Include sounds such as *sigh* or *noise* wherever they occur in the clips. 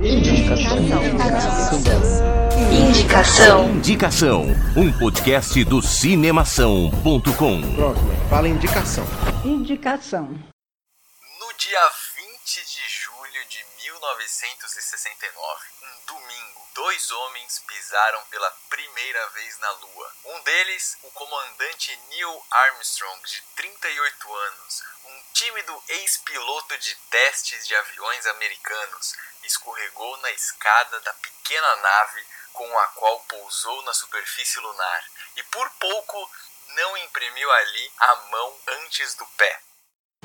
Indicação. Indicação. Indicação, um podcast do cinemação.com. Próximo, fala indicação. Indicação. No dia 20 de julho de 1969, um domingo, dois homens pisaram pela primeira vez na Lua. Um deles, o comandante Neil Armstrong, de 38 anos, um tímido ex-piloto de testes de aviões americanos, escorregou na escada da pequena nave com a qual pousou na superfície lunar e por pouco não imprimiu ali a mão antes do pé.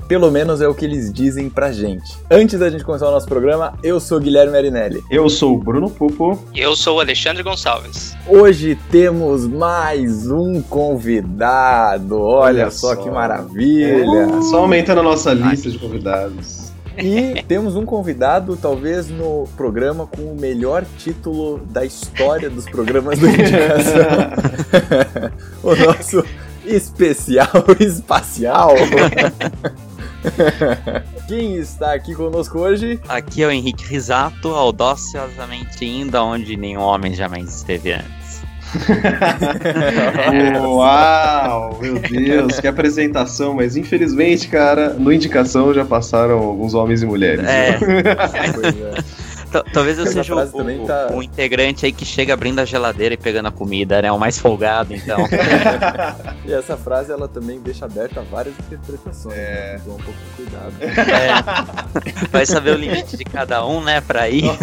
Pelo menos é o que eles dizem pra gente. Antes da gente começar o nosso programa, eu sou Guilherme Arinelli. Eu sou o Bruno Pupo. E eu sou o Alexandre Gonçalves. Hoje temos mais um convidado. Olha, Olha só, só. que maravilha. Só aumentando a nossa lista de convidados. E *laughs* temos um convidado, talvez, no programa com o melhor título da história dos programas do *laughs* Indicação. *laughs* o nosso especial *laughs* espacial. *laughs* Quem está aqui conosco hoje? Aqui é o Henrique Risato, audaciosamente indo aonde nenhum homem jamais esteve antes. *laughs* Uau, meu Deus, que apresentação, mas infelizmente, cara, no indicação já passaram alguns homens e mulheres. É. Pois é. Talvez eu seja o, o- tá- o integrante aí que chega abrindo a geladeira e pegando a comida, né? O mais folgado, então. *laughs* E essa frase ela também deixa aberta várias interpretações. É. Né? Então, um pouco de cuidado. É. Vai saber o limite de cada um, né? Pra ir. *laughs*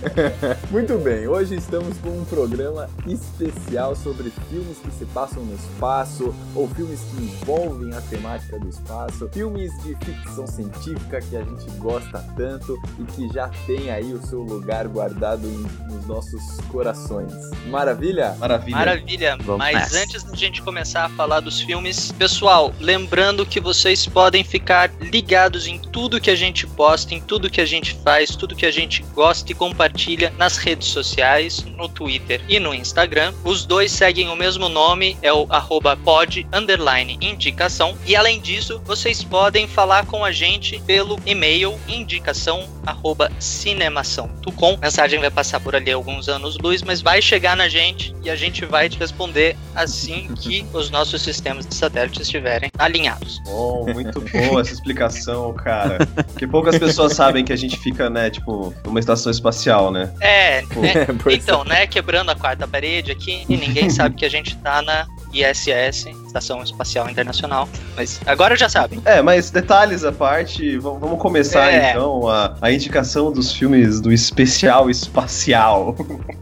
*laughs* Muito bem, hoje estamos com um programa especial sobre filmes que se passam no espaço ou filmes que envolvem a temática do espaço, filmes de ficção científica que a gente gosta tanto e que já tem aí o seu lugar guardado em- nos nossos corações. Maravilha? Maravilha. Maravilha. Vamos Mas nessa. antes da gente começar a falar dos filmes, pessoal, lembrando que vocês podem ficar ligados em tudo que a gente posta, em tudo que a gente faz, tudo que a gente gosta e compartilha nas redes sociais, no Twitter e no Instagram. Os dois seguem o mesmo nome, é o arroba pod underline indicação. E além disso, vocês podem falar com a gente pelo e-mail indicação arroba cinemação.com. A mensagem vai passar por ali alguns anos luz, mas vai chegar na gente e a gente vai te responder assim *laughs* que os nossos sistemas de satélite estiverem alinhados. Bom, muito boa essa explicação, cara. Porque poucas pessoas sabem que a gente fica, né, tipo, numa estação espacial, né? É, né? *laughs* Então, né, quebrando a quarta parede aqui e ninguém sabe que a gente tá na ISS, Estação Espacial Internacional. Mas agora já sabem. É, mas detalhes à parte, vamos começar É. então a, a indicação dos filmes do especial espacial.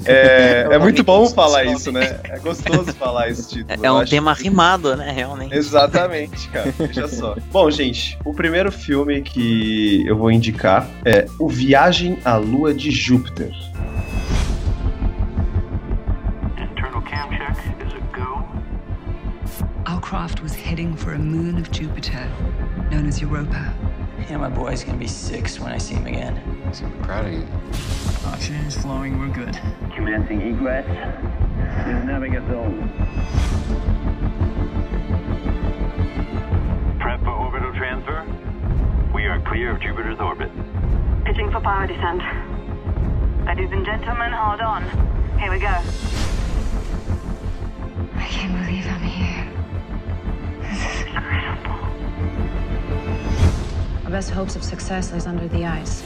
É, é muito bom falar isso, né? É gostoso falar esse título. É um tema rimado, né? Realmente. Exatamente, cara. Veja só. *laughs* Bom, gente, o primeiro filme que eu vou indicar é O Viagem à Lua de Júpiter. Our craft was heading for a moon of Jupiter, known as Europa. Yeah, my boy's gonna be six when I see him again. He's gonna be proud of you. Oxygen is flowing, we're good. Commencing egress. Navigation. Prep for orbital transfer. We are clear of Jupiter's orbit. Pitching for power descent. Ladies and gentlemen, hold on. Here we go. I can't believe I'm here. Our best hopes of success lies under the ice.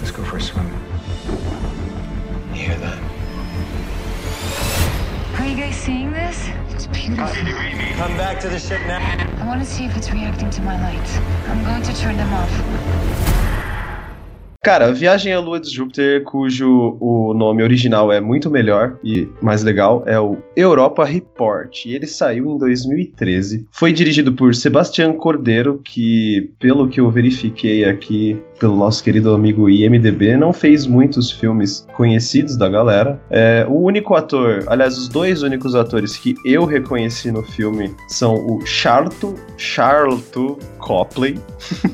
Let's go for a swim. You hear that? Are you guys seeing this? It's beautiful. Come back to the ship now. I want to see if it's reacting to my lights. I'm going to turn them off. Cara, Viagem à Lua de Júpiter, cujo o nome original é muito melhor e mais legal, é o Europa Report. E ele saiu em 2013. Foi dirigido por Sebastião Cordeiro, que, pelo que eu verifiquei aqui pelo nosso querido amigo IMDB, não fez muitos filmes conhecidos da galera. É, o único ator, aliás, os dois únicos atores que eu reconheci no filme são o Charlton, Charlton Copley.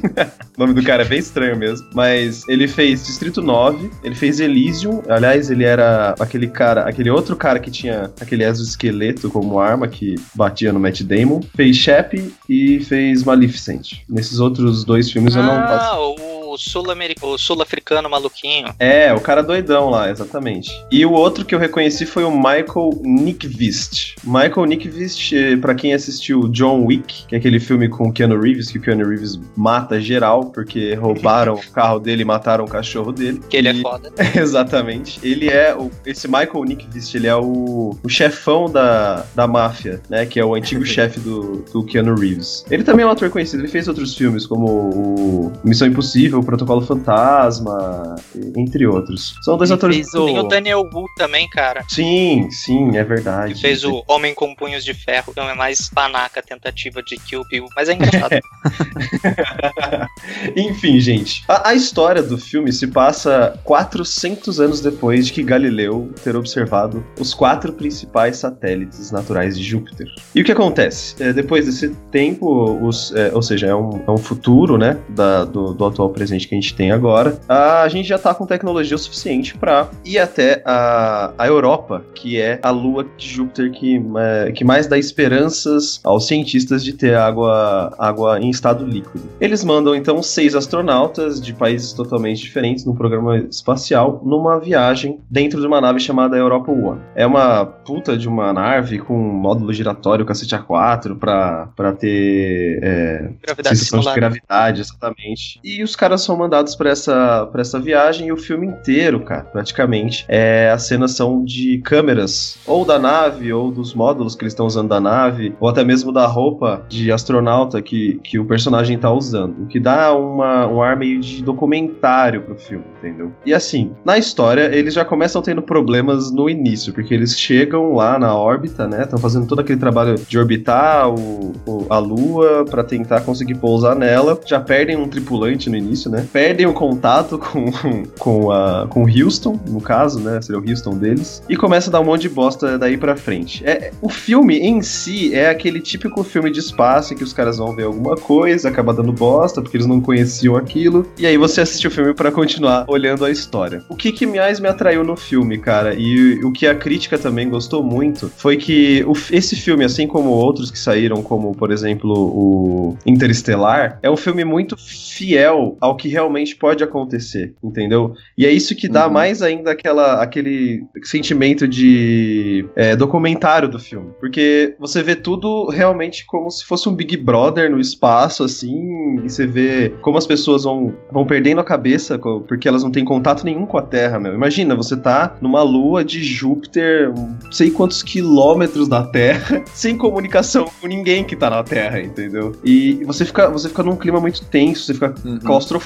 *laughs* o nome do cara é bem estranho mesmo, mas ele fez Distrito 9, ele fez Elysium, aliás, ele era aquele cara, aquele outro cara que tinha aquele exoesqueleto como arma que batia no Matt Damon, fez Shep e fez Maleficent. Nesses outros dois filmes eu não Ah, o o sul-americano, o sul-africano maluquinho. É, o cara doidão lá, exatamente. E o outro que eu reconheci foi o Michael Nickvist. Michael Nickvist, eh, pra quem assistiu John Wick, que é aquele filme com o Keanu Reeves, que o Keanu Reeves mata geral, porque roubaram o carro dele e mataram o cachorro dele. Que ele E- é foda. *laughs* Exatamente. Ele é o, esse Michael Nickvist, ele é o, o chefão da, da máfia, né? Que é o antigo *laughs* chefe do, do Keanu Reeves. Ele também é um ator conhecido. Ele fez outros filmes como o Missão Impossível, Protocolo Fantasma, entre outros. São dois Ele atores. fez Tem o o... Daniel Wu também, cara. Sim, sim, é verdade. Que fez o Homem com Punhos de Ferro. Então é mais panaca a tentativa de Kill Bill. Mas é engraçado. *laughs* *laughs* Enfim, gente. A, a história do filme se passa 400 anos depois de que Galileu ter observado os quatro principais satélites naturais de Júpiter. E o que acontece? É, depois desse tempo, os, é, ou seja, é um, é um futuro, né, da- do, do atual presente que a gente tem agora, a gente já tá com tecnologia o suficiente para ir até a, a Europa, que é a lua de Júpiter que, é, que mais dá esperanças aos cientistas de ter água, água em estado líquido. Eles mandam então seis astronautas de países totalmente diferentes num programa espacial numa viagem dentro de uma nave chamada Europa One. É uma puta de uma nave com um módulo giratório cacete A4 pra, pra ter é, Gravidade sensação de gravidade, exatamente. E os caras são mandados pra essa, pra essa viagem e o filme inteiro, cara, praticamente, é, as cenas são de câmeras, ou da nave, ou dos módulos que eles estão usando da nave, ou até mesmo da roupa de astronauta que, que o personagem tá usando. O que dá uma, um ar meio de documentário pro filme, entendeu? E assim, na história, eles já começam tendo problemas no início, porque eles chegam lá na órbita, né? Estão fazendo todo aquele trabalho de orbitar o, o- a Lua pra tentar conseguir pousar nela. Já perdem um tripulante no início, né? Perdem o contato *laughs* com, com, a, com o Houston, no caso, né? Seria o Houston deles. E começa a dar um monte de bosta daí pra frente. É, o filme em si é aquele típico filme de espaço em que os caras vão ver alguma coisa, acaba dando bosta, porque eles não conheciam aquilo. E aí você assiste o filme pra continuar olhando a história. O que, que mais me atraiu no filme, cara, e o que a crítica também gostou muito, foi que o- esse filme, assim como outros que saíram, como, por exemplo, o Interestelar, é um filme muito fiel ao que realmente pode acontecer, entendeu? E é isso que dá Uhum. mais ainda aquela, aquele sentimento de é, documentário do filme. Porque você vê tudo realmente como se fosse um Big Brother no espaço, assim, e você vê como as pessoas vão, vão perdendo a cabeça porque elas não têm contato nenhum com a Terra, meu. Imagina, você tá numa lua de Júpiter, sei quantos quilômetros da Terra, *laughs* sem comunicação com ninguém que tá na Terra, entendeu? E você fica, você fica num clima muito tenso, você fica Uhum. claustrofóbico,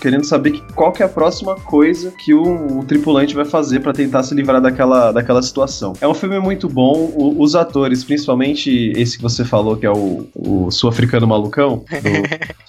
querendo saber que- qual que é a próxima coisa que o, o tripulante vai fazer pra tentar se livrar daquela, daquela situação. É um filme muito bom, o- os atores, principalmente esse que você falou, que é o, o sul-africano malucão,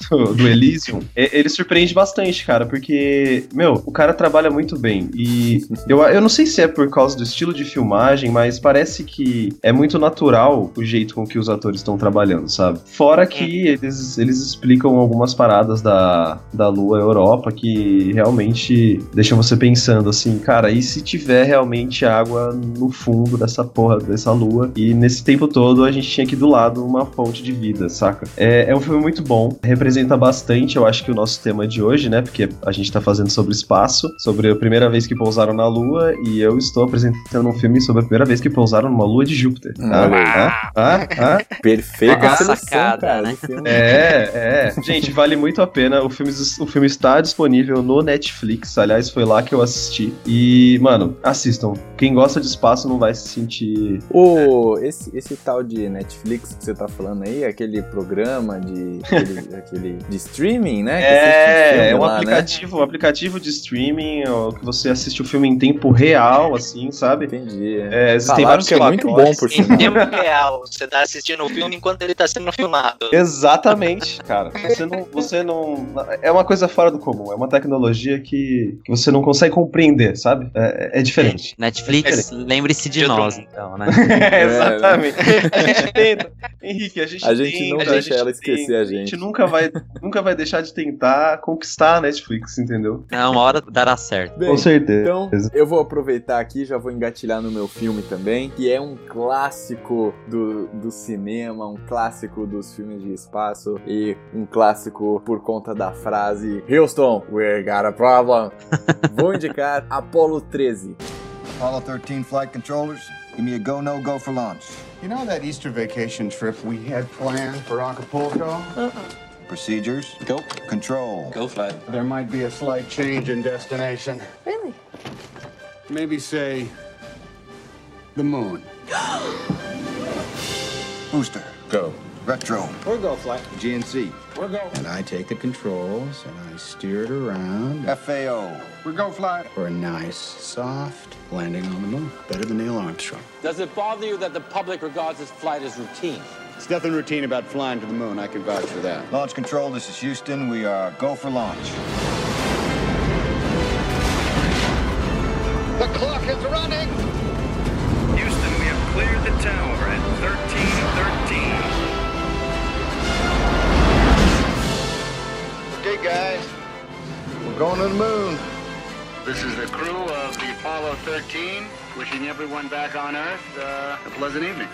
do, do Elysium, e- ele surpreende bastante, cara, porque, meu, o cara trabalha muito bem. E eu, eu não sei se é por causa do estilo de filmagem, mas parece que é muito natural o jeito com que os atores estão trabalhando, sabe? Fora que eles, eles explicam algumas paradas da, da Lua Europa que realmente deixam você pensando assim, cara, e se tiver realmente água no fundo dessa porra, dessa lua? E nesse tempo todo a gente tinha aqui do lado uma fonte de vida, saca? É, é um filme muito bom, representa bastante, eu acho que o nosso tema de hoje, né? Porque a gente tá fazendo sobre espaço, sobre a primeira vez que pousaram na Lua, e eu estou apresentando um filme sobre a primeira vez que pousaram numa Lua de Júpiter. Ah, Olha aí. ah, ah, ah. Perfeita sacada, cara. né? filme. É, é. Gente, vale muito a pena. O filme, o filme está disponível no Netflix. Aliás, foi lá que eu assisti. E, mano, assistam. Quem gosta de espaço não vai se sentir. O, esse, esse tal de Netflix que você tá falando aí, aquele programa de, aquele, *laughs* aquele de streaming, né? É, filme é um lá, né? aplicativo, um aplicativo de streaming ó, que você assiste o filme em tempo real, assim, sabe? Entendi. é. É, existem vários que é muito bom, por Em sinal. tempo real, você tá assistindo o filme enquanto ele tá sendo filmado. Exatamente, cara. Você não, você não. É uma coisa fora do comum. É uma tecnologia que, que você não consegue compreender, sabe? É, é diferente. Netflix, lembre-se de tô- nós, então, né? *laughs* É, exatamente. A gente tenta. Henrique, a gente A gente tenta, não a deixa gente ela esquecer a A gente gente. nunca vai, nunca vai deixar de tentar conquistar a Netflix, entendeu? É, uma hora dará certo. Bem, Com certeza. Então, eu vou aproveitar aqui, já vou engatilhar no meu filme também, que é um clássico do, do cinema, um clássico dos filmes de espaço e um clássico por conta da frase Houston, we got a problem. *laughs* vou indicar Apollo 13. Apollo 13 flight controllers, give me a go, no go for launch. You know that Easter vacation trip we had planned for Acapulco? Uh-uh. Procedures. Go. Control. Go flight. There might be a slight change in destination. Really? Maybe say the moon. Booster. Go. Retro. Or go flight. GNC. We're go. And I take the controls and I steer it around. FAO. We're go flight. For a nice, soft landing on the moon. Better than Neil Armstrong. Does it bother you that the public regards this flight as routine? It's nothing routine about flying to the moon. I can vouch for that. Launch control, this is Houston. We are go for launch. The clock is running. Houston, we have cleared the tower at 1313. Okay, guys. We're going to the moon. This is the crew of the Apollo 13, wishing everyone back on Earth uh, a pleasant evening.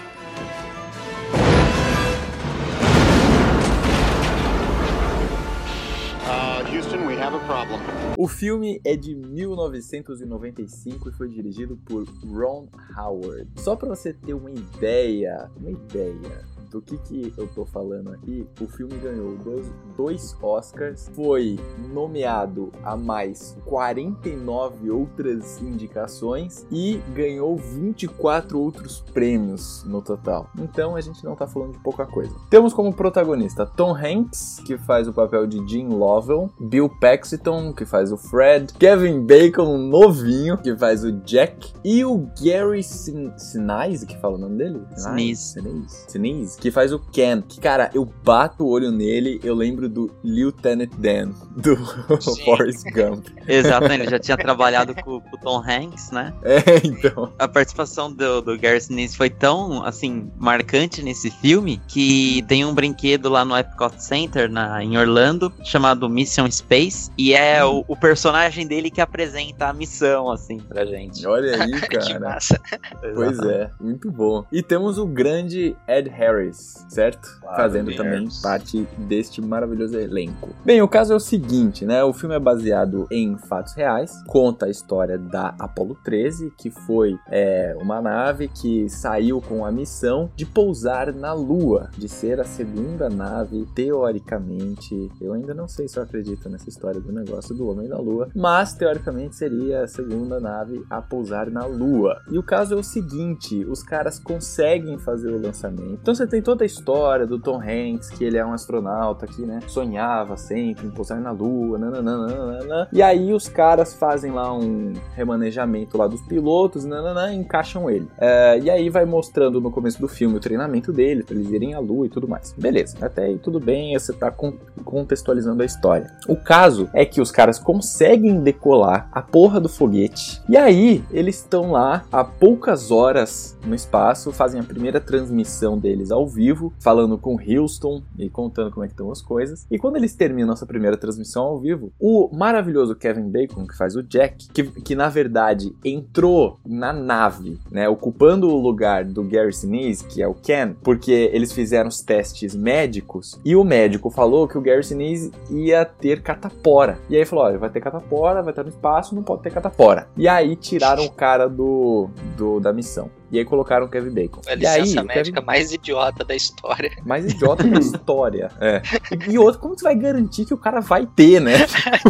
Uh, Houston, we have a problem. O filme é de 1995 e foi dirigido por Ron Howard. Só para você ter uma ideia, uma ideia do que, que eu tô falando aqui, o filme ganhou dois, dois Oscars, foi nomeado a mais 49 outras indicações e ganhou 24 outros prêmios no total. Então a gente não tá falando de pouca coisa. Temos como protagonista Tom Hanks, que faz o papel de Jim Lovell, Bill Paxton, que faz o Fred, Kevin Bacon, novinho, que faz o Jack, e o Gary Sin Sinise, que fala o nome dele? Sinise. Sinise. Sinise que faz o Ken. Que, cara, eu bato o olho nele, eu lembro do Lieutenant Dan, *laughs* do Forrest Gump. Exatamente, ele já tinha trabalhado com, com, o Tom Hanks, né? É, então. A participação do, do Sinise foi tão, assim, marcante nesse filme que tem um brinquedo lá no Epcot Center, na, em Orlando, chamado Mission Space, e é o, o personagem dele que apresenta a missão, assim, pra gente. Olha aí, *laughs* cara. que massa. Pois é, muito bom. E temos o grande Ed Harris certo? Claro, Fazendo também parte deste maravilhoso elenco. Bem, o caso é o seguinte, né? O filme é baseado em fatos reais, conta a história da Apollo 13, que foi é, uma nave que saiu com a missão de pousar na Lua, de ser a segunda nave, teoricamente. Eu ainda não sei se eu acredito nessa história do negócio do homem da Lua, mas teoricamente seria a segunda nave a pousar na Lua. E o caso é o seguinte: os caras conseguem fazer o lançamento. Então você tem toda a história do Tom Hanks, que ele é um astronauta que, né, sonhava sempre em pousar na Lua, nananana, e aí os caras fazem lá um remanejamento lá dos pilotos, nananana, e encaixam ele. É, e aí vai mostrando no começo do filme o treinamento dele, pra eles irem à Lua e tudo mais. Beleza, até aí tudo bem, você tá contextualizando a história. O caso é que os caras conseguem decolar a porra do foguete, e aí eles estão lá há poucas horas no espaço, fazem a primeira transmissão deles ao vivo, falando com Houston e contando como é que estão as coisas. E quando eles terminam nossa primeira transmissão ao vivo, o maravilhoso Kevin Bacon, que faz o Jack, que, que na verdade entrou na nave, né, ocupando o lugar do Gary Sinise, que é o Ken, porque eles fizeram os testes médicos e o médico falou que o Gary Sinise ia ter catapora. E aí falou, olha, vai ter catapora, vai estar no espaço, não pode ter catapora. E aí tiraram o cara do, do da missão. E aí colocaram o Kevin Bacon. A e aí, licença o médica Kevin... mais idiota da história. *laughs* Mais idiota da história. É. E, e outro, como você vai garantir que o cara vai ter, né?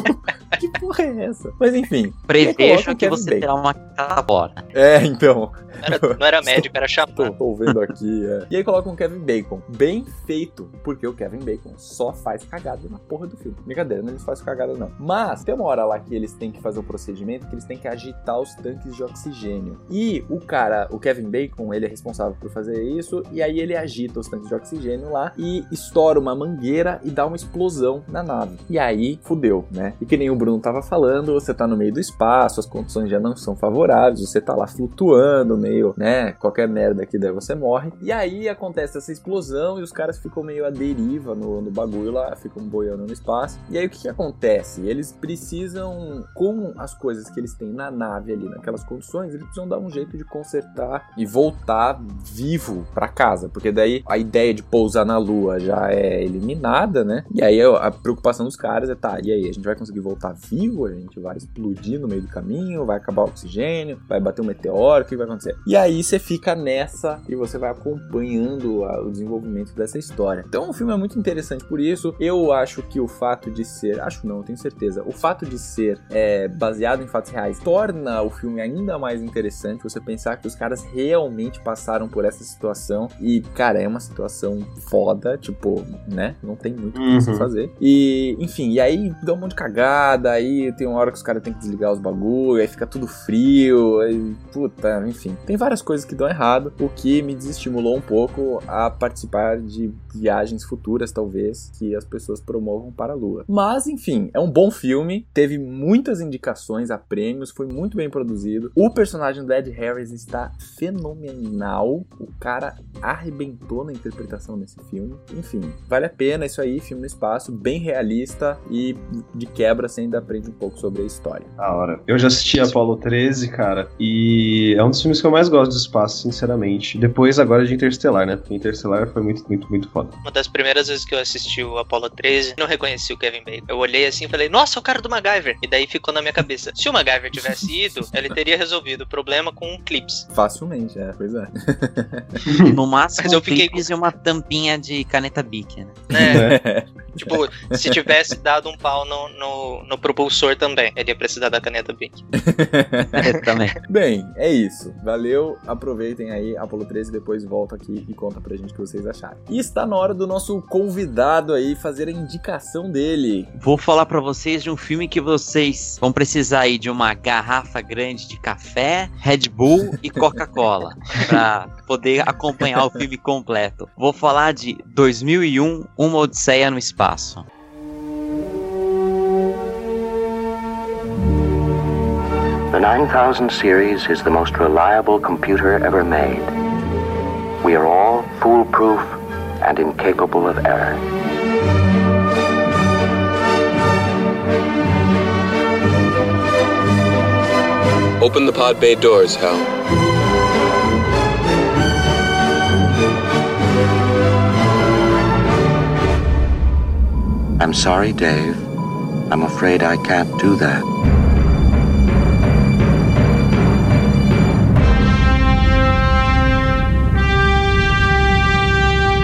*laughs* que porra é essa? Mas enfim. Preveja que você Bacon. terá uma catapora. É, então. Não era, não era *laughs* médico, era chapéu. Tô, tô vendo aqui. É. E aí colocam o Kevin Bacon. Bem feito, porque o Kevin Bacon só faz cagada na porra do filme. Brincadeira, não eles fazem cagada não. Mas tem uma hora lá que eles têm que fazer o um procedimento que eles têm que agitar os tanques de oxigênio. E o cara, o Kevin Kevin Bacon, ele é responsável por fazer isso, e aí ele agita os tanques de oxigênio lá e estoura uma mangueira e dá uma explosão na nave. E aí, fudeu, né? E que nem o Bruno tava falando, você tá no meio do espaço, as condições já não são favoráveis, você tá lá flutuando, meio, né? Qualquer merda que der, você morre. E aí acontece essa explosão e os caras ficam meio à deriva no, no bagulho lá, ficam boiando no espaço. E aí o que, que acontece? Eles precisam, com as coisas que eles têm na nave ali, naquelas condições, eles precisam dar um jeito de consertar e voltar vivo para casa, porque daí a ideia de pousar na lua já é eliminada, né? E aí a preocupação dos caras é, tá, e aí, a gente vai conseguir voltar vivo? A gente vai explodir no meio do caminho? Vai acabar o oxigênio? Vai bater um meteoro? O que vai acontecer? E aí você fica nessa e você vai acompanhando o desenvolvimento dessa história. Então o filme é muito interessante por isso. Eu acho que o fato de ser, acho não, tenho certeza, o fato de ser é, baseado em fatos reais torna o filme ainda mais interessante. Você pensar que os caras realmente passaram por essa situação e, cara, é uma situação foda, tipo, né? Não tem muito o que você Uhum. fazer. E, enfim, e aí dá um monte de cagada, aí tem uma hora que os caras têm que desligar os bagulho, aí fica tudo frio, aí, puta, enfim. Tem várias coisas que dão errado, o que me desestimulou um pouco a participar de viagens futuras, talvez, que as pessoas promovam para a Lua. Mas, enfim, é um bom filme, teve muitas indicações a prêmios, foi muito bem produzido. O personagem do Ed Harris está fenomenal, o cara arrebentou na interpretação desse filme. Enfim, vale a pena isso aí, filme no espaço, bem realista e de quebra você ainda aprende um pouco sobre a história. Da hora. Eu já assisti Apollo 13, cara, e é um dos filmes que eu mais gosto do espaço, sinceramente. Depois agora de Interstellar, né? Porque Interstellar foi muito, muito, muito foda. Uma das primeiras vezes que eu assisti o Apollo 13, não reconheci o Kevin Bacon. Eu olhei assim e falei, nossa, o cara do MacGyver. E daí ficou na minha cabeça. Se o MacGyver tivesse ido, ele teria resolvido o problema com clips. Facilmente, é, pois é. *laughs* No máximo, Mas eu fiquei e uma tampinha de caneta Bic, né? Né? tipo, se tivesse dado um pau no, no, no propulsor também, ele ia precisar da caneta Bic. *laughs* É, também. Bem, é isso. Valeu, aproveitem aí Apolo 13 depois volta aqui e conta pra gente o que vocês acharam. E está na hora do nosso convidado aí fazer a indicação dele. Vou falar pra vocês de um filme que vocês vão precisar aí de uma garrafa grande de café, Red Bull e Coca-Cola pra poder acompanhar o *laughs* filme completo. Vou falar de 2001, Uma Odisseia no Espaço. The 9000 series is the most reliable computer ever made. We are all foolproof and incapable of error. Open the pod bay doors, Hal. I'm sorry, Dave. I'm afraid I can't do that.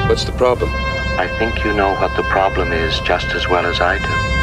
What's the problem? I think you know what the problem is just as well as I do.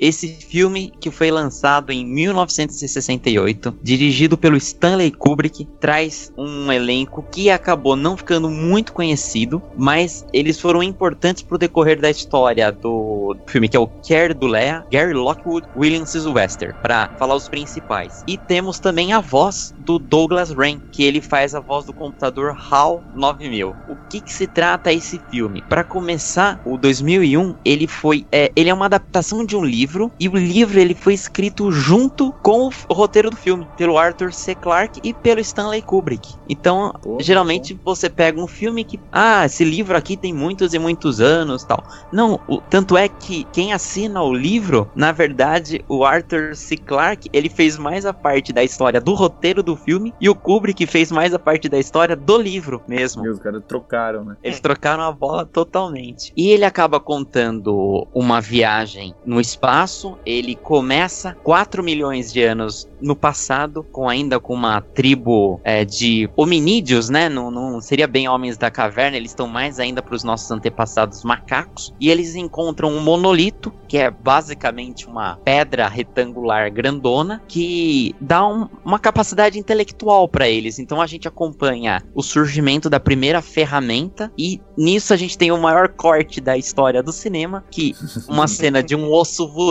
Esse filme, que foi lançado em 1968, dirigido pelo Stanley Kubrick, traz um elenco que acabou não ficando muito conhecido, mas eles foram importantes pro decorrer da história do filme, que é o Care do Lea, Gary Lockwood, William Sylvester, para falar os principais. E temos também a voz do Douglas Rain, que ele faz a voz do computador HAL 9000. O que, que se trata esse filme? Para começar, o 2001, ele foi, é, ele é uma adaptação de um livro e o livro ele foi escrito junto com o roteiro do filme pelo Arthur C. Clarke e pelo Stanley Kubrick. Então, geralmente você pega um filme que, ah, esse livro aqui tem muitos e muitos anos, tal. Não, o, tanto é que quem assina o livro, na verdade, o Arthur C. Clarke, ele fez mais a parte da história do roteiro do filme e o Kubrick fez mais a parte da história do livro mesmo. E os caras trocaram, né? Eles trocaram a bola totalmente. E ele acaba contando uma viagem no espaço espaço. Ele começa 4 milhões de anos no passado, com ainda com uma tribo é, de hominídeos, né? Não, não seria bem homens da caverna, eles estão mais ainda para os nossos antepassados macacos. E eles encontram um monolito, que é basicamente uma pedra retangular grandona, que dá um, uma capacidade intelectual para eles. Então a gente acompanha o surgimento da primeira ferramenta e nisso a gente tem o maior corte da história do cinema, que uma cena de um osso voando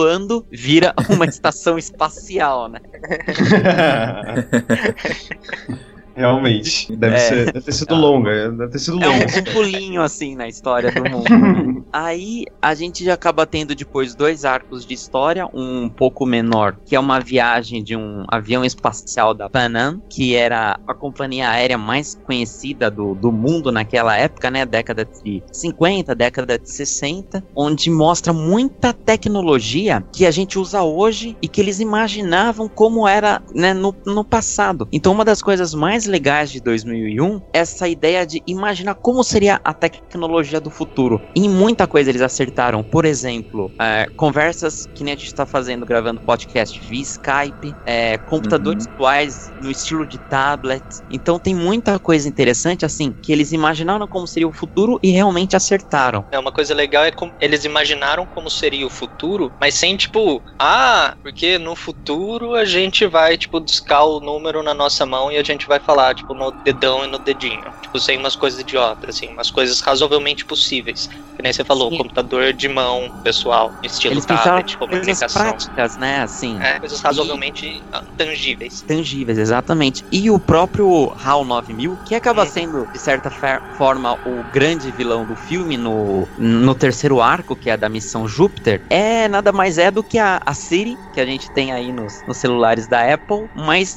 vira uma estação espacial, né? *laughs* *laughs* Realmente. Deve, É. ser, deve ter sido longa. Deve ter sido É longa. um, um pulinho assim na história do mundo. *laughs* Aí a gente já acaba tendo depois dois arcos de história, um pouco menor, que é uma viagem de um avião espacial da Pan Am, que era a companhia aérea mais conhecida do, do mundo naquela época, né? Década de 50, década de 60, onde mostra muita tecnologia que a gente usa hoje e que eles imaginavam como era né, no, no passado. Então, uma das coisas mais legais de 2001 é essa ideia de imaginar como seria a tecnologia do futuro. E em muita coisa eles acertaram. Por exemplo, é, conversas que nem a gente está fazendo, gravando podcast via Skype, é, computadores atuais no estilo de tablet. Então, tem muita coisa interessante, assim, que eles imaginaram como seria o futuro e realmente acertaram. É, uma coisa legal é como eles imaginaram como seria o futuro, mas sem tipo, ah, porque no futuro a gente vai, tipo, discar o número na nossa mão e a gente vai falar, tipo, no dedão e no dedinho. Tipo, sem umas coisas idiotas, assim, umas coisas razoavelmente possíveis. Que nem você falou, computador de mão, pessoal, estilo Eles tablet, comunicação. práticas, né? Assim. É, coisas razoavelmente ah, tangíveis. Tangíveis, exatamente. E o próprio HAL 9000, que acaba sendo, de certa forma, o grande vilão do filme no, no terceiro arco, que é da missão Júpiter, é nada mais é do que a, a Siri, que a gente tem aí nos, nos celulares da Apple, mas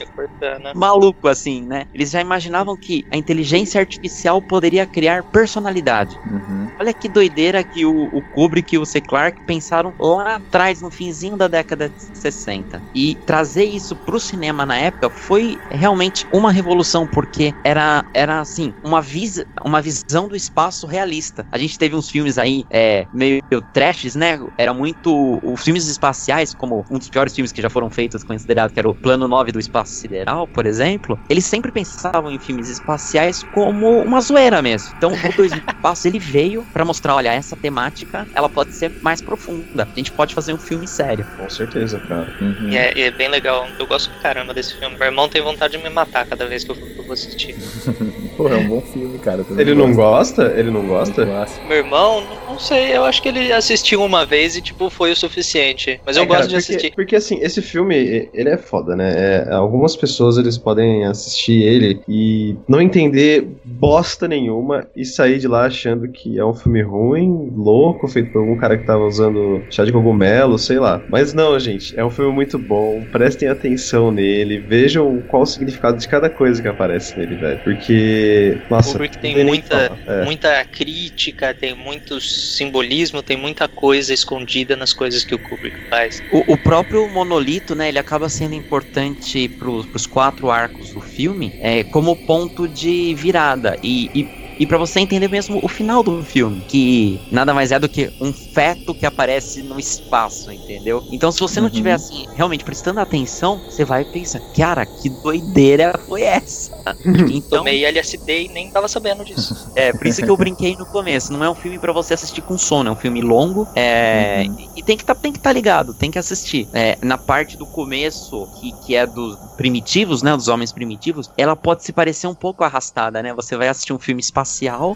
maluco assim, né? Eles já imaginavam que a inteligência artificial poderia criar personalidade. Olha que doideira que o, o Kubrick e o C. Clarke pensaram lá atrás, no finzinho da década de 60. E trazer isso pro cinema na época foi realmente uma revolução, porque era, era assim, uma, vis uma visão do espaço realista. A gente teve uns filmes aí é, meio trashes, né? Era muito. Os filmes espaciais, como um dos piores filmes que já foram feitos, considerado que era o Plano 9 do Espaço Sideral, por exemplo, eles sempre pensavam em filmes espaciais como uma zoeira mesmo. Então, o Dois Passos, ele veio pra mostrar, olha, essa temática, ela pode ser mais profunda. A gente pode fazer um filme sério. Com certeza, cara. E é, é bem legal. Eu gosto pra caramba desse filme. Meu irmão tem vontade de me matar cada vez que eu, eu vou assistir. *laughs* Pô, é um bom filme, cara. Ele não gosta? Ele não gosta? Meu irmão, não sei, eu acho que ele assistiu uma vez e, tipo, foi o suficiente. Mas eu É, cara, gosto de porque, assistir. Porque assim, esse filme, ele é foda, né? É, algumas pessoas eles podem assistir ele e não entender bosta nenhuma e sair de lá achando que é um filme ruim, louco, feito por algum cara que tava usando chá de cogumelo, sei lá. Mas não, gente, é um filme muito bom. Prestem atenção nele, vejam qual o significado de cada coisa que aparece nele, velho. Porque, nossa, Kubrick não tem muita. É. muita crítica, tem muito simbolismo, tem muita coisa escondida nas coisas que o Kubrick faz. O, o próprio monolito, né, ele acaba sendo importante pros, pros quatro arcos do filme é, como ponto de virada. E, e, e para você entender mesmo o final do filme, que nada mais é do que um feto que aparece no espaço, entendeu? Então, se você não Uhum. tiver assim, realmente prestando atenção, você vai pensar, cara, que doideira foi essa? *laughs* Então, Tomei LSD e nem tava sabendo disso. *laughs* é, por isso que eu brinquei no começo. Não é um filme pra você assistir com sono, é um filme longo. É, e, e tem que tá, tem que estar ligado, tem que assistir. É, na parte do começo, que, que é dos primitivos, né? Dos homens primitivos, ela pode se parecer um pouco arrastada, né? Você vai assistir um filme espacial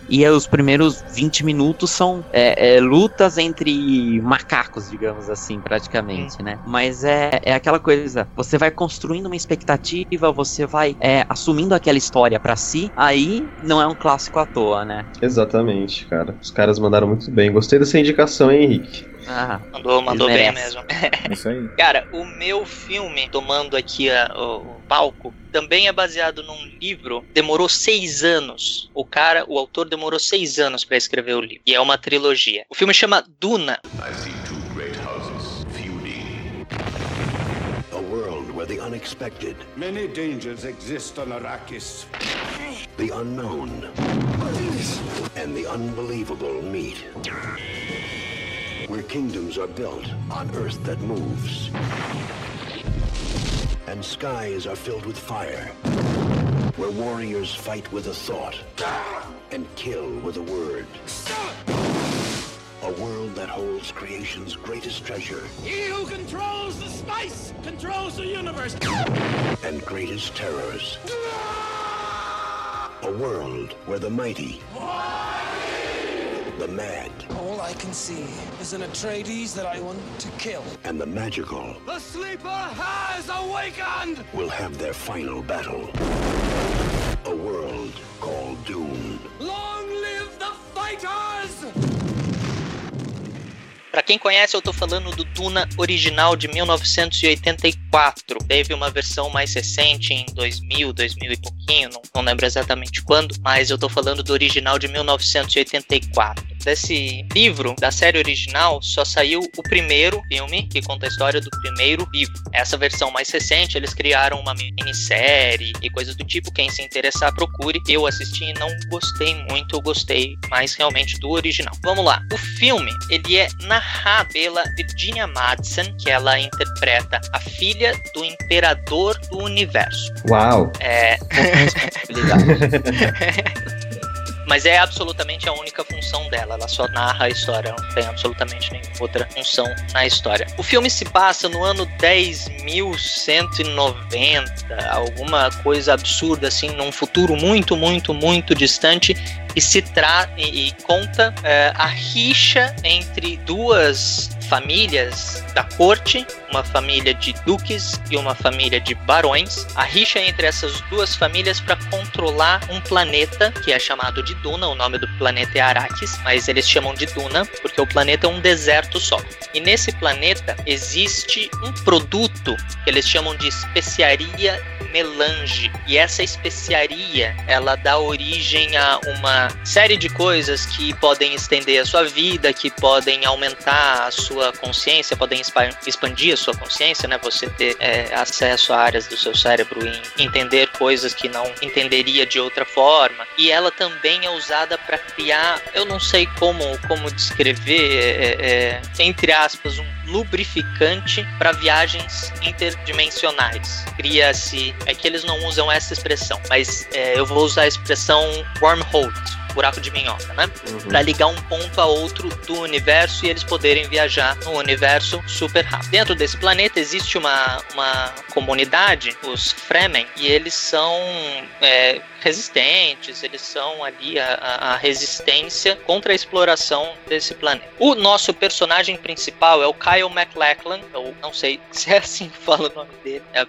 e aí os primeiros 20 minutos são é, é, lutas entre macacos, digamos assim, praticamente, né? Mas é, é aquela coisa, você vai construindo uma expectativa, você vai é, assumindo aquela história pra si, aí não é um clássico à toa, né? Exatamente, cara. Os caras mandaram muito bem. Gostei dessa indicação, hein, Henrique? Ah, Mandou, mandou bem mesmo. *laughs* *laughs* Isso aí. Cara, o meu filme, tomando aqui a- o, o palco, também é baseado num livro. Demorou seis anos. O cara, o autor, demorou seis anos pra escrever o livro. E é uma trilogia. O filme chama Duna. I see two great houses feuding. A world where the unexpected, Many dangers exist on Arrakis. the unknown, and the unbelievable meet. Where kingdoms are built on earth that moves. And skies are filled with fire, where warriors fight with a thought and kill with a word. A world that holds creation's greatest treasure He who controls the spice controls the universe. and greatest terrors. A world where the mighty, the mad, All I can see is an Atreides that I want to kill. and the magical The sleeper has awakened! will have their final battle. A world called Dune. Long live the fighters! Pra quem conhece, eu tô falando do Duna original de 1984. Teve uma versão mais recente em 2000, 2000 e pouquinho, não, não lembro exatamente quando, mas eu tô falando do original de 1984. Desse livro, da série original, só saiu o primeiro filme que conta a história do primeiro livro. Essa versão mais recente, eles criaram uma minissérie e coisas do tipo. Quem se interessar, procure. Eu assisti e não gostei muito, eu gostei mais realmente do original. Vamos lá. O filme, ele é narrado pela Virginia Madsen, que ela interpreta a filha do imperador do universo. Uau! É. *laughs* Mas é absolutamente a única função dela. Ela só narra a história, não tem absolutamente nenhuma outra função na história. O filme se passa no ano 10.190, alguma coisa absurda assim, num futuro muito, muito, muito distante. E se trata e, e conta é, a rixa entre duas famílias da corte, uma família de duques e uma família de barões. A rixa entre essas duas famílias para controlar um planeta que é chamado de Duna. O nome do planeta é Arrakis, mas eles chamam de Duna porque o planeta é um deserto só. E nesse planeta existe um produto que eles chamam de especiaria melange. E essa especiaria, ela dá origem a uma série de coisas que podem estender a sua vida, que podem aumentar a sua consciência, podem expa- expandir a sua consciência, né? Você ter é, acesso a áreas do seu cérebro e entender coisas que não entenderia de outra forma. E ela também é usada para criar, eu não sei como, como descrever, é, é, entre aspas, um lubrificante para viagens interdimensionais. Cria-se, é que eles não usam essa expressão, mas é, eu vou usar a expressão wormhole, buraco de minhoca, né? Uhum. Para ligar um ponto a outro do universo e eles poderem viajar no universo super rápido. Dentro desse planeta existe uma, uma comunidade, os Fremen, e eles são é, resistentes, eles são ali a, a- resistência contra a exploração desse planeta. O nosso personagem principal é o Kyle MacLachlan, eu não sei *laughs* se é assim que fala o nome dele, é a,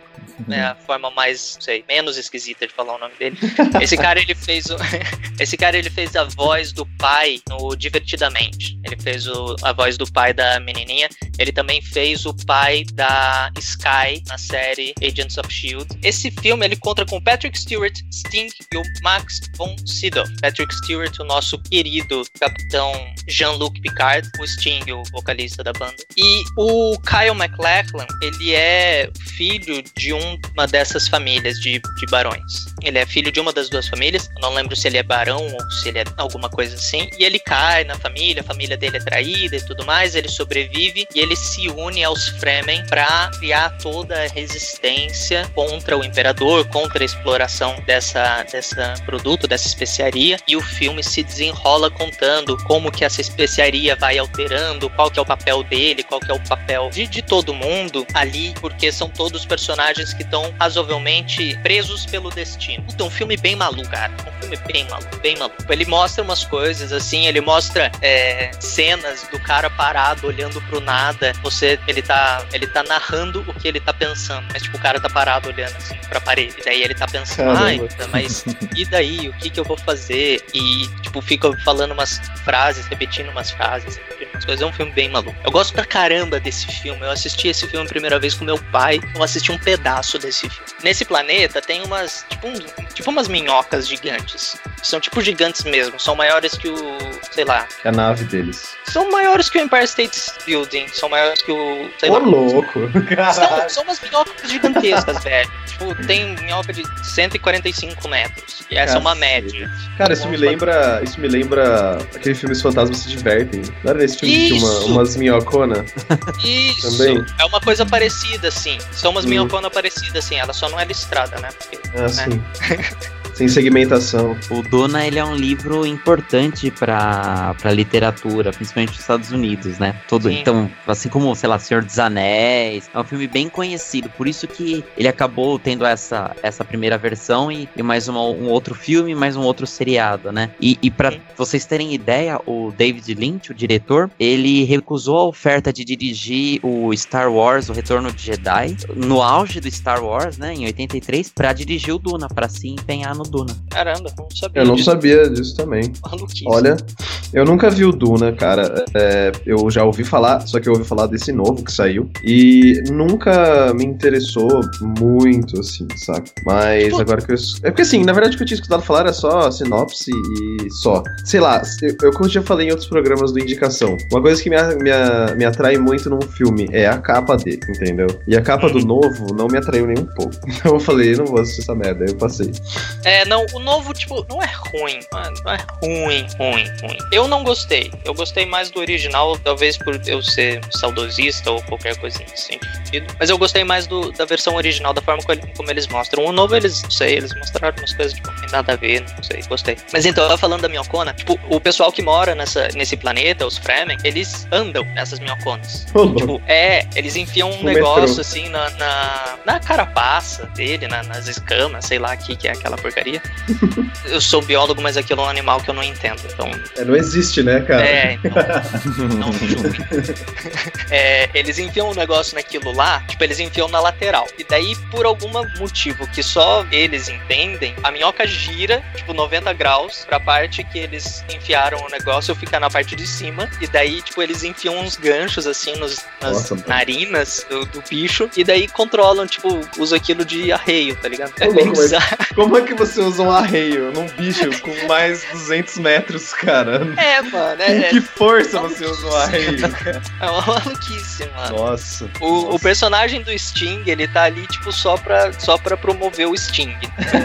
é a forma mais, não sei, menos esquisita de falar o nome dele. *laughs* Esse cara ele fez o, *laughs* esse cara ele fez a voz do pai no Divertidamente. Ele fez o- a voz do pai da menininha. Ele também fez o pai da Sky na série Agents of Shield. Esse filme ele conta com Patrick Stewart, Sting e o Max von Sydow. Patrick Stewart, o nosso querido capitão Jean-Luc Picard, o Sting, o vocalista da banda. E o Kyle MacLachlan, ele é filho de um- uma dessas famílias de, de barões. Ele é filho de uma das duas famílias. Não lembro se ele é barão ou se ele é alguma coisa assim. E ele cai na família, a família dele é traída e tudo mais. Ele sobrevive e ele se une aos Fremen para criar toda a resistência contra o imperador, contra a exploração dessa, dessa produto, dessa especiaria. E o filme se desenrola contando como que essa especiaria vai alterando, qual que é o papel dele, qual que é o papel de, de todo mundo ali, porque são todos personagens que estão razoavelmente presos pelo destino. Puta, um filme bem maluco, cara. Um filme bem maluco, bem maluco. Ele mostra umas coisas assim, ele mostra é, cenas do cara parado olhando pro nada. Você, ele tá, ele tá narrando o que ele tá pensando, mas tipo o cara tá parado olhando assim pra parede. Daí ele tá pensando, Caramba. ai, puta, mas *laughs* e daí? O que que eu vou fazer? E tipo fica falando umas frases, repetindo umas frases, repetindo umas coisas. É um filme bem maluco. Eu gosto pra caramba desse filme. Eu assisti esse filme a primeira vez com meu pai. Eu assisti um pedaço desse filme. Nesse planeta tem umas tipo, um- tipo umas minhocas gigantes. São tipo gigantes mesmo. São maiores que o, sei lá, Que é a nave deles. são maiores que o Empire State Building, são maiores que o. Sei Ô, lá. louco! São, são *laughs* umas minhocas gigantescas, velho. tipo, tem minhoca de 145 metros. E essa é uma média. Cara, isso me lembra. Isso me lembra aquele filme Os Fantasmas Se Divertem. Não era nesse filme que tinha uma, Isso! umas minhocona? Isso. Também? É uma coisa parecida, assim. São umas Hum. minhoconas parecidas, assim. Ela só não é listrada, né? Porque, Ah, né? sim. *laughs* Sem segmentação. O Duna, ele é um livro importante pra, pra literatura, principalmente nos Estados Unidos, né? Todo, Sim. então, assim como, sei lá, Senhor dos Anéis, é um filme bem conhecido, por isso que ele acabou tendo essa, essa primeira versão e, e mais uma- um outro filme, mais um outro seriado, né? E, e para vocês terem ideia, o David Lynch, o diretor, ele recusou a oferta de dirigir o Star Wars, o Retorno de Jedi, no auge do Star Wars, né, em 83, pra dirigir o Duna, pra se empenhar no Duna. Caramba, não sabia. Eu não disso. sabia disso também. Maluquice. Olha, eu nunca vi o Duna, cara. É, eu já ouvi falar, só que eu ouvi falar desse novo que saiu. E nunca me interessou muito, assim, saca? Mas agora que eu. É porque assim, na verdade o que eu tinha escutado falar era só sinopse e só. Sei lá, eu, eu como já falei em outros programas do Indicação, uma coisa que me, me, me atrai muito num filme é a capa dele, entendeu? E a capa do novo não me atraiu nem um pouco. Então *laughs* eu falei, não vou assistir essa merda, aí eu passei. É, não, o novo, tipo, não é ruim. Mano, não é ruim, ruim, ruim. Eu não gostei. Eu gostei mais do original, talvez por eu ser saudosista ou qualquer coisa nesse sentido. Mas eu gostei mais do, da versão original, da forma como, eles mostram. O novo, eles, não sei, eles mostraram umas coisas, tipo, não tem nada a ver, não sei, gostei. Mas então, eu falando da minhocona, tipo, o pessoal que mora nessa, nesse planeta, os Fremen, eles andam nessas minhoconas. Tipo, é, eles enfiam um negócio metrô. assim na, na, na carapaça dele, na- nas escamas, sei lá o que, que é aquela porcaria. *laughs* eu sou biólogo, mas aquilo é um animal que eu não entendo. Então, É, não existe, né, cara? É, *laughs* então. não julgue. É, eles enfiam um negócio naquilo lá, tipo, eles enfiam na lateral. E daí, por algum motivo que só eles entendem, a minhoca gira, tipo, 90 graus pra parte que eles enfiaram o negócio ficar na parte de cima. E daí, tipo, eles enfiam uns ganchos assim nos, nas Nossa, narinas do, do bicho. E daí controlam, tipo, usam aquilo de arreio, tá ligado? É bem bizarro. Como é que você usa um arreio num bicho com mais 200 metros, cara? É, mano, Com é, que força você usa um arreio? cara? *laughs* é uma maluquice, mano. Nossa. O, o personagem do Sting, ele tá ali, tipo, só pra, só pra promover o Sting.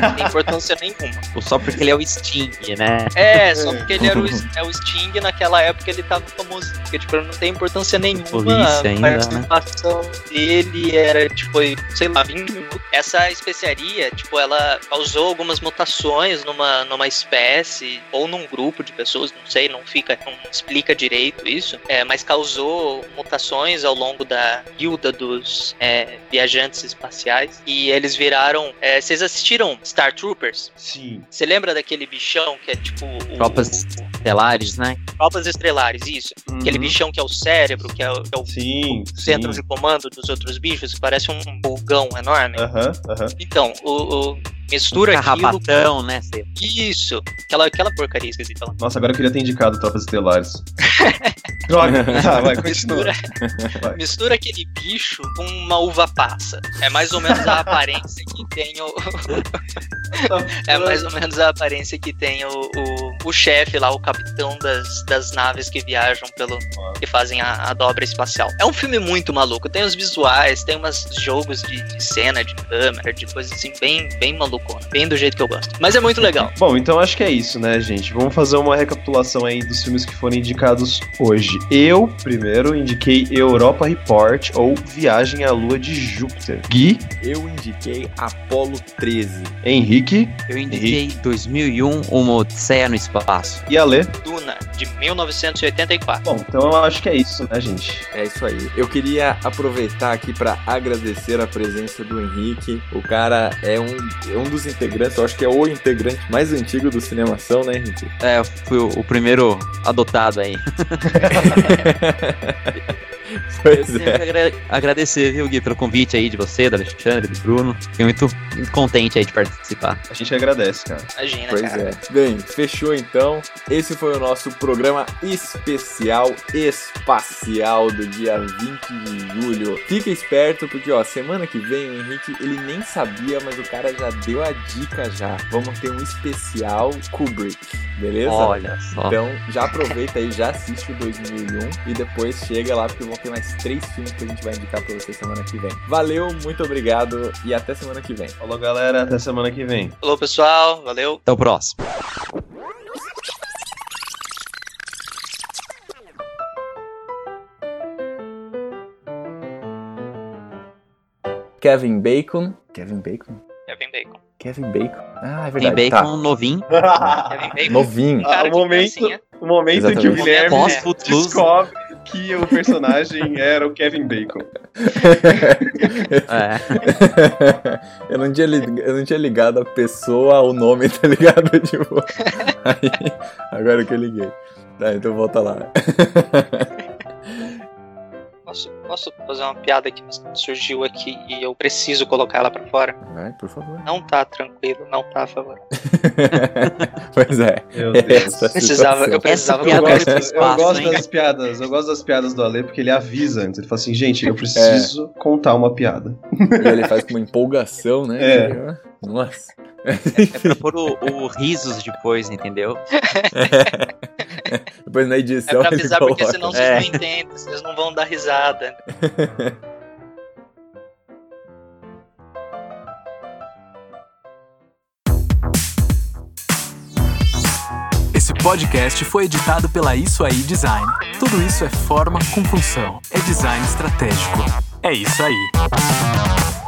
Não tem importância nenhuma. Ou só porque ele é o Sting, né? É, só porque ele era o, é o Sting, naquela época ele tava famoso. Porque, tipo, não tem importância nenhuma. Polícia a ainda, né? participação dele era, tipo, sei lá, 20 minutos. Essa especiaria, tipo, ela causou algumas mutações numa, numa espécie ou num grupo de pessoas, não sei, não fica, não explica direito isso, é, mas causou mutações ao longo da guilda dos é, viajantes espaciais e eles viraram. é, vocês assistiram Star Troopers? Sim. Você lembra daquele bichão que é tipo o, Tropas estelares, né? Tropas Estrelares, isso. Aquele Uhum. bichão que é o cérebro, que é o, que é o Sim, centro sim. de comando dos outros bichos, que parece um pulgão enorme. Aham, aham. Então, o, o mistura aquilo. Carrabatão, né? Sei. Isso, aquela, aquela porcaria esqueci de falar. Nossa, agora eu queria ter indicado Tropas Estelares. *laughs* Droga. Tá, *laughs* vai, continua. Mistura, mistura aquele bicho com uma uva passa. É mais ou menos a aparência que tem o. *laughs* é mais ou menos a aparência que tem o, o, o chefe lá, o capitão das, das naves que viajam pelo. que fazem a, a dobra espacial. É um filme muito maluco. Tem os visuais, tem umas jogos de, de cena, de câmera, de coisas assim, bem, bem malucona. Bem do jeito que eu gosto. Mas é muito legal. Bom, então acho que é isso, né, gente? Vamos fazer uma recapitulação aí dos filmes que foram indicados hoje. Eu, primeiro, indiquei Europa Report ou Viagem à Lua de Júpiter. Gui, Eu indiquei Apollo 13. Henrique Eu indiquei 2001, Uma Odisseia no Espaço. e Ale. Duna, de 1984. Bom, então eu acho que é isso, né, gente? É isso aí. Eu queria aproveitar aqui para agradecer a presença do Henrique. O cara é um, é um dos integrantes, eu acho que é o integrante mais antigo do Cinemação, né, Henrique? É, fui o, o primeiro adotado aí. *laughs* Pois Eu é. agra- agradecer, viu, Gui, pelo convite aí de você, do Alexandre, do Bruno. Fiquei muito, muito contente aí de participar. A gente agradece, cara. Imagina, Pois cara. é. Bem, fechou então. Esse foi o nosso programa especial espacial do dia 20 de julho. Fica esperto porque ó, semana que vem o Henrique, ele nem sabia, mas o cara já deu a dica já. Vamos ter um especial Kubrick. Beleza? Olha só. Então já aproveita aí, já assiste o 2001 e depois chega lá porque vão ter mais três filmes que a gente vai indicar pra você semana que vem. Valeu, muito obrigado e até semana que vem. Falou, galera. Até semana que vem. Falou, pessoal. Valeu. Até o próximo. Kevin Bacon. Kevin Bacon? Kevin Bacon. Kevin Bacon. Ah, é verdade. bacon tá. novinho. *laughs* Kevin Bacon. *laughs* Novinho. Ah, o momento, o momento em que o. Guilherme Pós-Footloose. descobre que o personagem *laughs* era o Kevin Bacon. É. eu, não tinha li- eu não tinha ligado a pessoa ao nome, tá ligado? Tipo, aí, agora que eu liguei. Tá, então volta lá. Posso, posso fazer uma piada que surgiu aqui e eu preciso colocar ela pra fora? Vai, por favor. Não tá tranquilo, não tá favorável. *laughs* pois é. Meu Deus. Essa Precisava- eu precisava Essa Eu gosto, pro eu espaço, gosto hein? das piadas, eu gosto das piadas do Ale porque ele avisa antes. Ele fala assim, gente, eu *laughs* preciso contar uma piada. E ele faz com uma empolgação, né? É. Nossa. É pra pôr o, o risos depois, entendeu? *laughs* *laughs* Depois na É edição pra ele avisar porque senão vocês É. não entendem, vocês não vão dar risada. *laughs* Esse podcast foi editado pela Isso Aí Design. Tudo isso é forma com função. É design estratégico. É isso aí.